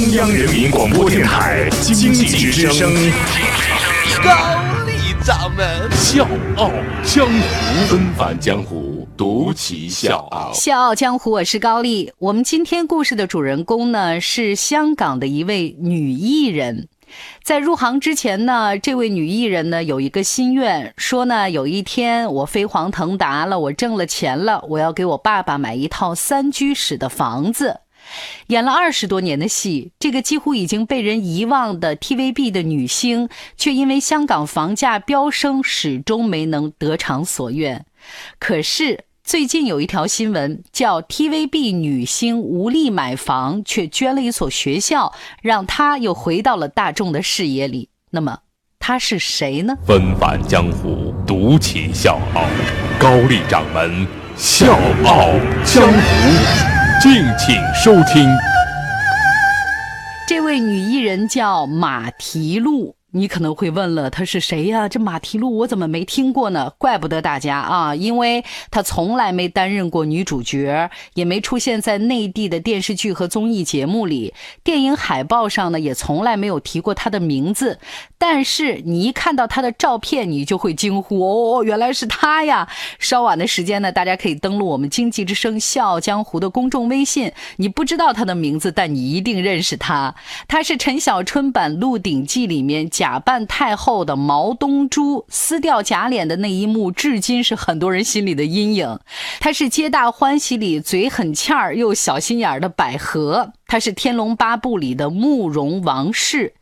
中央人民广播电台经济之声，高丽掌门笑傲江湖，纷返江湖，独骑笑傲。笑傲江湖，我是高丽。我们今天故事的主人公呢，是香港的一位女艺人。在入行之前呢，这位女艺人呢有一个心愿，说呢有一天我飞黄腾达了，我挣了钱了，我要给我爸爸买一套三居室的房子。演了二十多年的戏，这个几乎已经被人遗忘的 TVB 的女星，却因为香港房价飙升，始终没能得偿所愿。可是最近有一条新闻，叫 TVB 女星无力买房，却捐了一所学校，让她又回到了大众的视野里。那么她是谁呢？纷繁江湖，独骑笑傲，高丽掌门笑傲江湖。敬请收听。这位女艺人叫马蹄露。你可能会问了，她是谁呀？这马蹄露我怎么没听过呢？怪不得大家啊，因为她从来没担任过女主角，也没出现在内地的电视剧和综艺节目里，电影海报上呢也从来没有提过她的名字。但是你一看到她的照片，你就会惊呼：哦，原来是她呀！稍晚的时间呢，大家可以登录我们经济之声《笑傲江湖》的公众微信。你不知道她的名字，但你一定认识她。她是陈小春版《鹿鼎记》里面。假扮太后的毛东珠撕掉假脸的那一幕，至今是很多人心里的阴影。她是《皆大欢喜》里嘴很欠儿又小心眼儿的百合，她是《天龙八部》里的慕容王氏。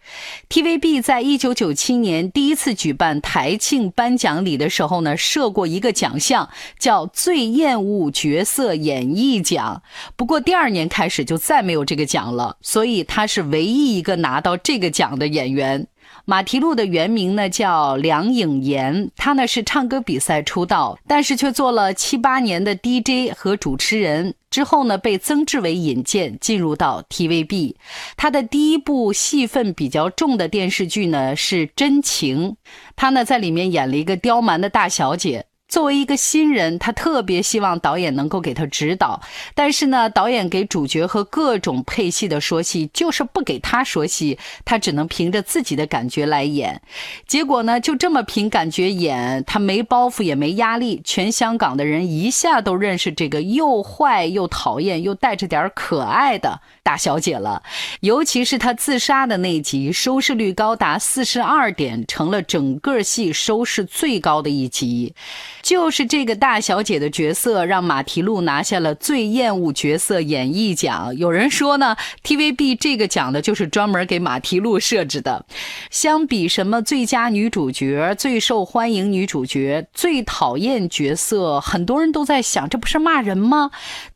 TVB 在一九九七年第一次举办台庆颁奖礼的时候呢，设过一个奖项，叫最厌恶角色演绎奖。不过第二年开始就再没有这个奖了，所以她是唯一一个拿到这个奖的演员。马蹄露的原名呢叫梁颖妍，她呢是唱歌比赛出道，但是却做了七八年的 DJ 和主持人，之后呢被曾志伟引荐进入到 TVB。她的第一部戏份比较重的电视剧呢是《真情》，她呢在里面演了一个刁蛮的大小姐。作为一个新人，他特别希望导演能够给他指导，但是呢，导演给主角和各种配戏的说戏，就是不给他说戏，他只能凭着自己的感觉来演。结果呢，就这么凭感觉演，他没包袱也没压力，全香港的人一下都认识这个又坏又讨厌又带着点可爱的大小姐了。尤其是她自杀的那集，收视率高达四十二点，成了整个戏收视最高的一集。就是这个大小姐的角色，让马蹄露拿下了最厌恶角色演绎奖。有人说呢，TVB 这个奖的就是专门给马蹄露设置的。相比什么最佳女主角、最受欢迎女主角、最讨厌角色，很多人都在想，这不是骂人吗？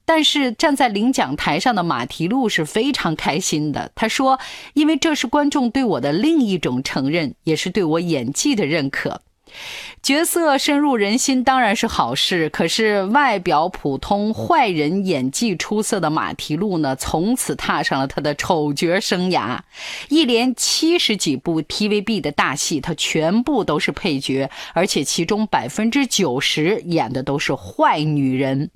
但是站在领奖台上的马蹄露是非常开心的。他说：“因为这是观众对我的另一种承认，也是对我演技的认可。”角色深入人心当然是好事，可是外表普通、坏人演技出色的马蹄露呢，从此踏上了他的丑角生涯。一连七十几部 TVB 的大戏，他全部都是配角，而且其中百分之九十演的都是坏女人。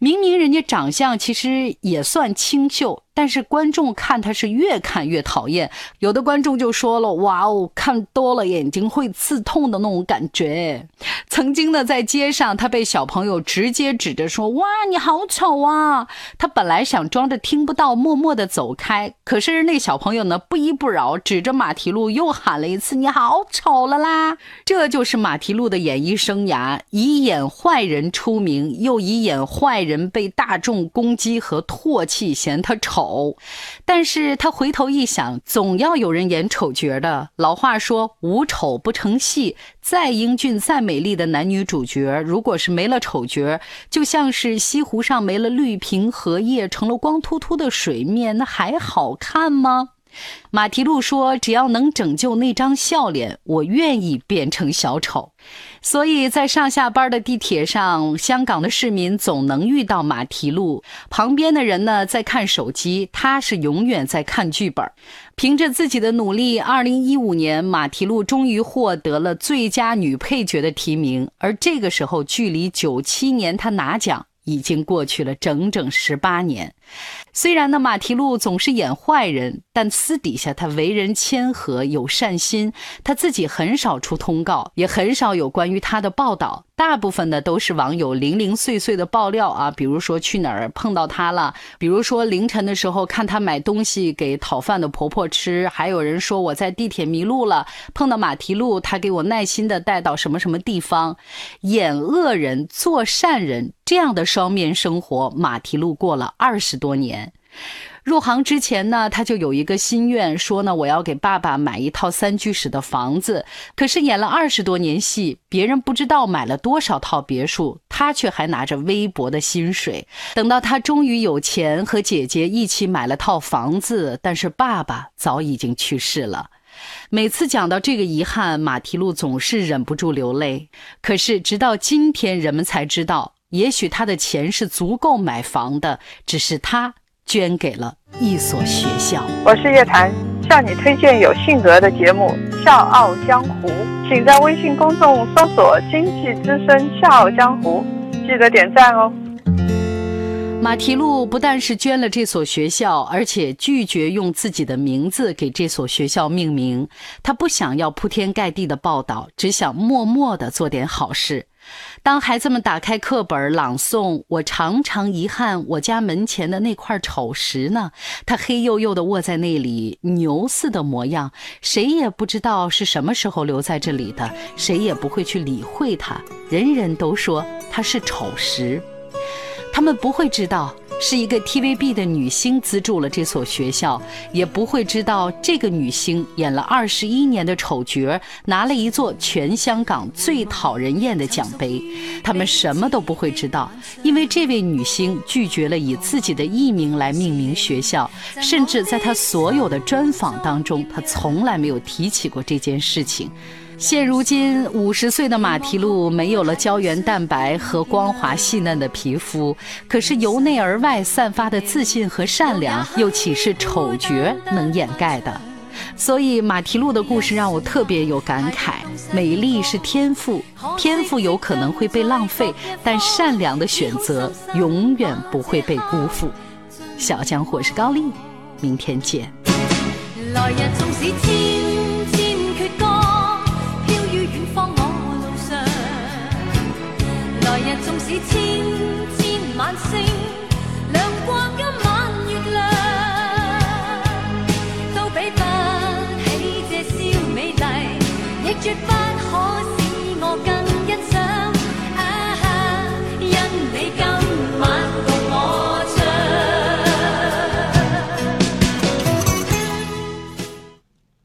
明明人家长相其实也算清秀。但是观众看他是越看越讨厌，有的观众就说了：“哇哦，看多了眼睛会刺痛的那种感觉。”曾经呢，在街上，他被小朋友直接指着说：“哇，你好丑啊！”他本来想装着听不到，默默的走开，可是那小朋友呢，不依不饶，指着马蹄露又喊了一次：“你好丑了啦！”这就是马蹄露的演艺生涯，以演坏人出名，又以演坏人被大众攻击和唾弃，嫌他丑。丑，但是他回头一想，总要有人演丑角的。老话说，无丑不成戏。再英俊、再美丽的男女主角，如果是没了丑角，就像是西湖上没了绿瓶荷叶，成了光秃秃的水面，那还好看吗？马蹄露说：“只要能拯救那张笑脸，我愿意变成小丑。”所以在上下班的地铁上，香港的市民总能遇到马蹄露。旁边的人呢在看手机，他是永远在看剧本。凭着自己的努力，二零一五年，马蹄露终于获得了最佳女配角的提名。而这个时候，距离九七年她拿奖已经过去了整整十八年。虽然呢，马蹄露总是演坏人，但私底下他为人谦和有善心。他自己很少出通告，也很少有关于他的报道。大部分的都是网友零零碎碎的爆料啊，比如说去哪儿碰到他了，比如说凌晨的时候看他买东西给讨饭的婆婆吃，还有人说我在地铁迷路了，碰到马蹄露，他给我耐心的带到什么什么地方。演恶人做善人这样的双面生活，马蹄露过了二十多年。入行之前呢，他就有一个心愿，说呢，我要给爸爸买一套三居室的房子。可是演了二十多年戏，别人不知道买了多少套别墅，他却还拿着微薄的薪水。等到他终于有钱，和姐姐一起买了套房子，但是爸爸早已经去世了。每次讲到这个遗憾，马蹄露总是忍不住流泪。可是直到今天，人们才知道，也许他的钱是足够买房的，只是他。捐给了一所学校。我是叶檀，向你推荐有性格的节目《笑傲江湖》，请在微信公众搜索“经济之声笑傲江湖”，记得点赞哦。马蹄路不但是捐了这所学校，而且拒绝用自己的名字给这所学校命名。他不想要铺天盖地的报道，只想默默地做点好事。当孩子们打开课本朗诵，我常常遗憾我家门前的那块丑石呢。它黑黝黝的卧在那里，牛似的模样，谁也不知道是什么时候留在这里的，谁也不会去理会它。人人都说它是丑石，他们不会知道。是一个 TVB 的女星资助了这所学校，也不会知道这个女星演了二十一年的丑角，拿了一座全香港最讨人厌的奖杯。他们什么都不会知道，因为这位女星拒绝了以自己的艺名来命名学校，甚至在她所有的专访当中，她从来没有提起过这件事情。现如今五十岁的马蹄露没有了胶原蛋白和光滑细嫩的皮肤，可是由内而外散发的自信和善良，又岂是丑角能掩盖的？所以马蹄露的故事让我特别有感慨：美丽是天赋，天赋有可能会被浪费，但善良的选择永远不会被辜负。小江火是高丽，明天见。来日纵使纵使千千晚星亮过今晚月亮都比不起这宵美丽亦绝不